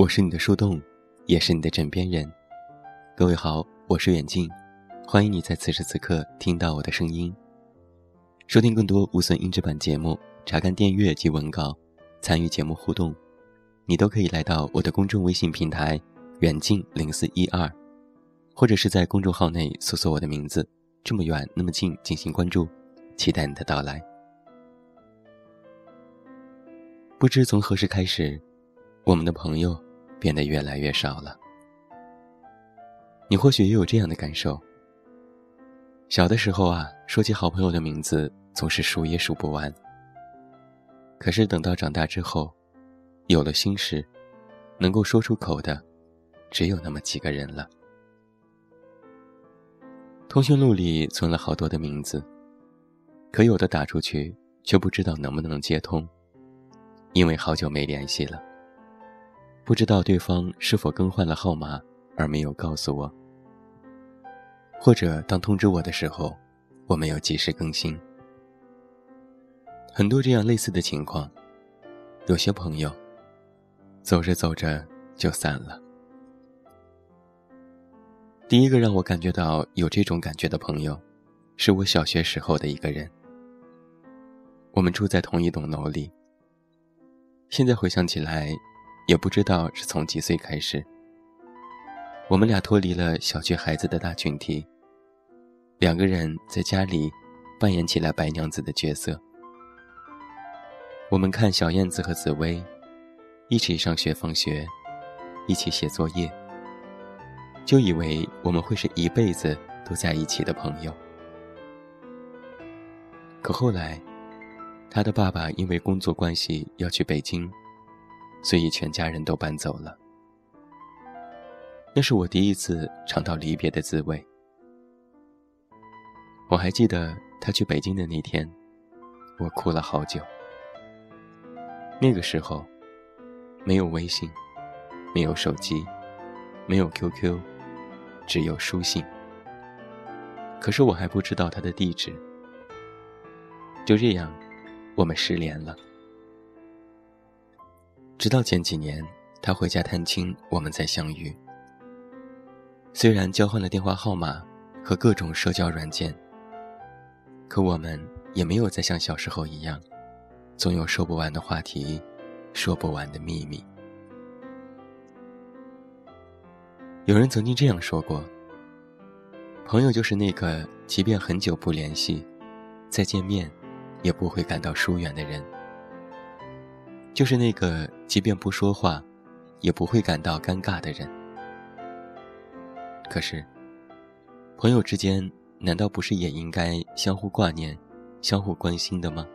我是你的树洞，也是你的枕边人。各位好，我是远近，欢迎你在此时此刻听到我的声音。收听更多无损音质版节目，查看电阅及文稿，参与节目互动，你都可以来到我的公众微信平台“远近零四一二”，或者是在公众号内搜索我的名字“这么远那么近”进行关注，期待你的到来。不知从何时开始，我们的朋友。变得越来越少了。你或许也有这样的感受。小的时候啊，说起好朋友的名字，总是数也数不完。可是等到长大之后，有了心事，能够说出口的，只有那么几个人了。通讯录里存了好多的名字，可有的打出去，却不知道能不能接通，因为好久没联系了。不知道对方是否更换了号码而没有告诉我，或者当通知我的时候，我没有及时更新。很多这样类似的情况，有些朋友走着走着就散了。第一个让我感觉到有这种感觉的朋友，是我小学时候的一个人。我们住在同一栋楼里，现在回想起来。也不知道是从几岁开始，我们俩脱离了小区孩子的大群体，两个人在家里扮演起了白娘子的角色。我们看小燕子和紫薇一起上学放学，一起写作业，就以为我们会是一辈子都在一起的朋友。可后来，他的爸爸因为工作关系要去北京。所以全家人都搬走了。那是我第一次尝到离别的滋味。我还记得他去北京的那天，我哭了好久。那个时候，没有微信，没有手机，没有 QQ，只有书信。可是我还不知道他的地址。就这样，我们失联了。直到前几年，他回家探亲，我们再相遇。虽然交换了电话号码和各种社交软件，可我们也没有再像小时候一样，总有说不完的话题，说不完的秘密。有人曾经这样说过：“朋友就是那个，即便很久不联系，再见面，也不会感到疏远的人。”就是那个，即便不说话，也不会感到尴尬的人。可是，朋友之间难道不是也应该相互挂念、相互关心的吗？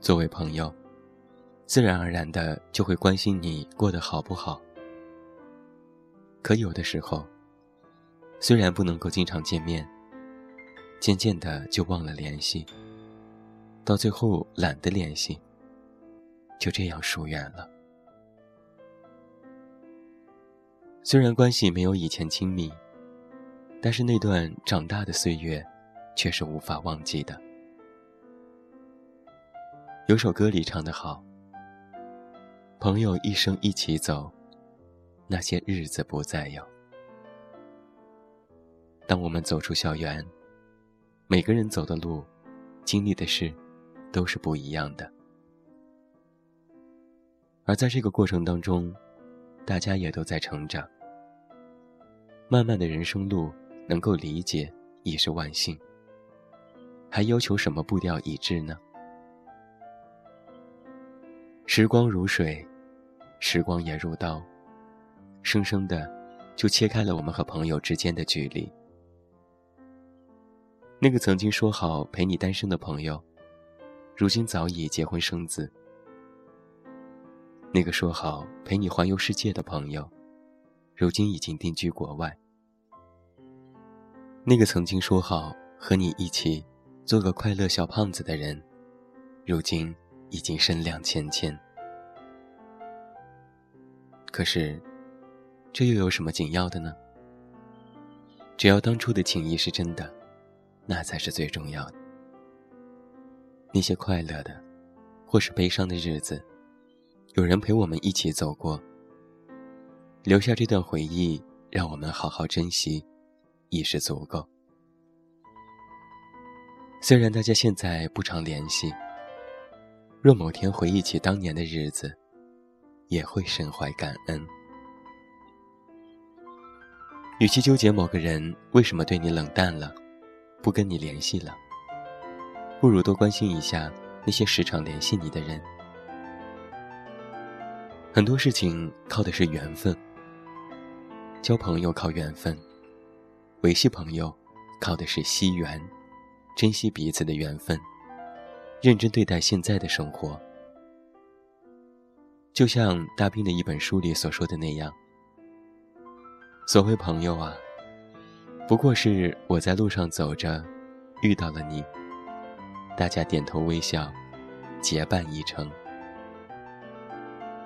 作为朋友，自然而然的就会关心你过得好不好。可有的时候，虽然不能够经常见面，渐渐的就忘了联系。到最后懒得联系，就这样疏远了。虽然关系没有以前亲密，但是那段长大的岁月，却是无法忘记的。有首歌里唱得好：“朋友一生一起走，那些日子不再有。”当我们走出校园，每个人走的路，经历的事。都是不一样的，而在这个过程当中，大家也都在成长。漫漫的人生路，能够理解已是万幸，还要求什么步调一致呢？时光如水，时光也如刀，生生的就切开了我们和朋友之间的距离。那个曾经说好陪你单身的朋友。如今早已结婚生子。那个说好陪你环游世界的朋友，如今已经定居国外。那个曾经说好和你一起做个快乐小胖子的人，如今已经身量千千。可是，这又有什么紧要的呢？只要当初的情谊是真的，那才是最重要的。那些快乐的，或是悲伤的日子，有人陪我们一起走过，留下这段回忆，让我们好好珍惜，已是足够。虽然大家现在不常联系，若某天回忆起当年的日子，也会深怀感恩。与其纠结某个人为什么对你冷淡了，不跟你联系了，不如多关心一下那些时常联系你的人。很多事情靠的是缘分，交朋友靠缘分，维系朋友靠的是惜缘。珍惜彼此的缘分，认真对待现在的生活。就像大兵的一本书里所说的那样，所谓朋友啊，不过是我在路上走着，遇到了你，大家点头微笑，结伴一程，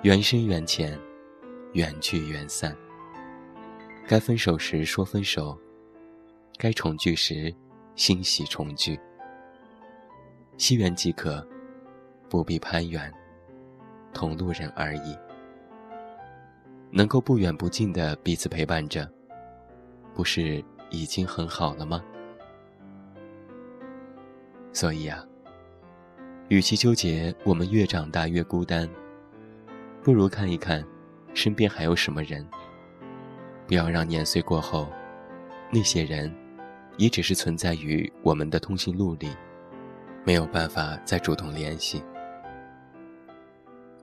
缘深缘浅，缘聚缘散。该分手时说分手，该重聚时。欣喜重聚，惜缘即可，不必攀缘，同路人而已。能够不远不近的彼此陪伴着，不是已经很好了吗？所以啊，与其纠结我们越长大越孤单，不如看一看，身边还有什么人。不要让年岁过后，那些人。也只是存在于我们的通讯录里，没有办法再主动联系。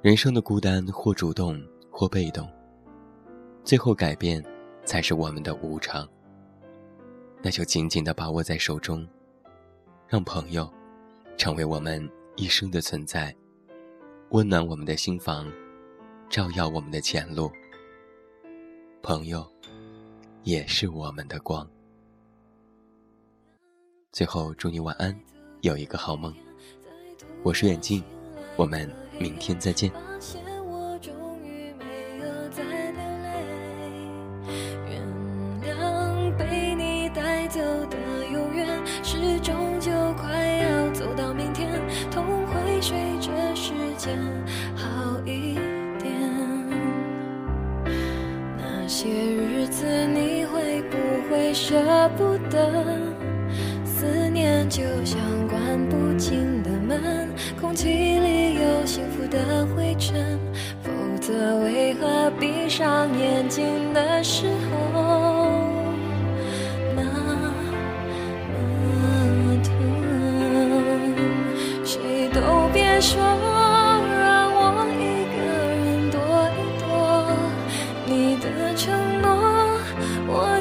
人生的孤单，或主动，或被动，最后改变，才是我们的无常。那就紧紧地把握在手中，让朋友，成为我们一生的存在，温暖我们的心房，照耀我们的前路。朋友，也是我们的光。最后，祝你晚安，有一个好梦。我是远近，我们明天再见。思念？就像关不紧的门，空气里有幸福的灰尘，否则为何闭上眼睛的时候那么疼？谁都别说让我一个人躲一躲，你的承诺，我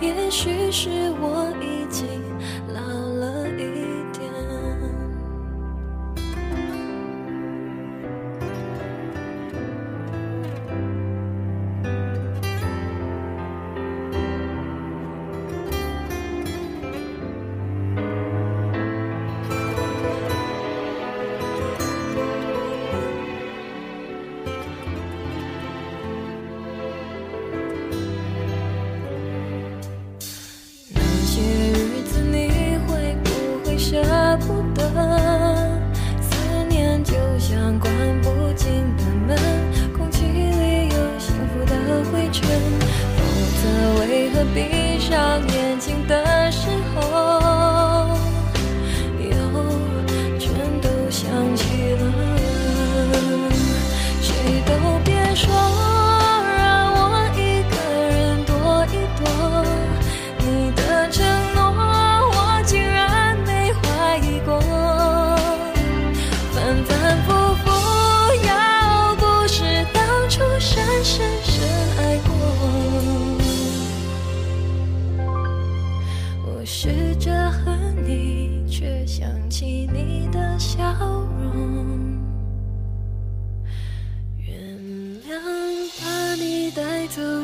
也许是我已经闭上眼睛等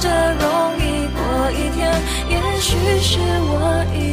着容易过一天，也许是我已。